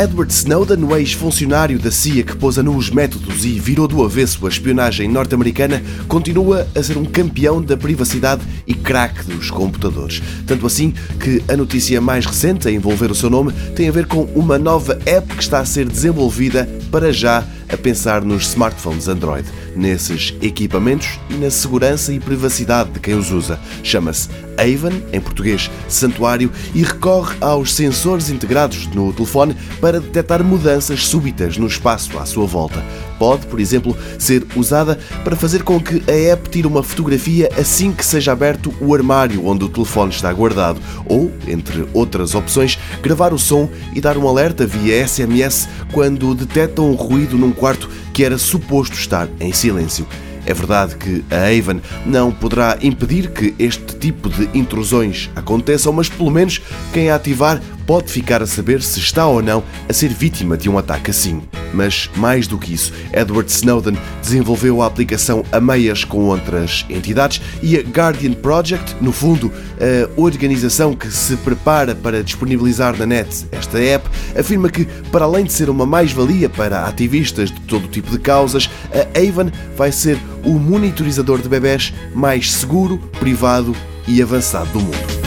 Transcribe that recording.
Edward Snowden, o ex-funcionário da CIA que pôs a nu os métodos e virou do avesso a espionagem norte-americana, continua a ser um campeão da privacidade e craque dos computadores. Tanto assim que a notícia mais recente a envolver o seu nome tem a ver com uma nova app que está a ser desenvolvida para já a pensar nos smartphones Android, nesses equipamentos e na segurança e privacidade de quem os usa. Chama-se Avon, em português santuário, e recorre aos sensores integrados no telefone para detectar mudanças súbitas no espaço à sua volta. Pode, por exemplo, ser usada para fazer com que a app tire uma fotografia assim que seja aberto o armário onde o telefone está guardado, ou, entre outras opções, gravar o som e dar um alerta via SMS quando detecta um ruído num quarto que era suposto estar em silêncio. É verdade que a Avon não poderá impedir que este tipo de intrusões aconteçam, mas pelo menos quem a ativar pode ficar a saber se está ou não a ser vítima de um ataque assim. Mas, mais do que isso, Edward Snowden desenvolveu a aplicação a meias com outras entidades e a Guardian Project, no fundo, a organização que se prepara para disponibilizar na net esta app, afirma que, para além de ser uma mais-valia para ativistas de todo tipo de causas, a Avon vai ser o monitorizador de bebés mais seguro, privado e avançado do mundo.